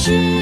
should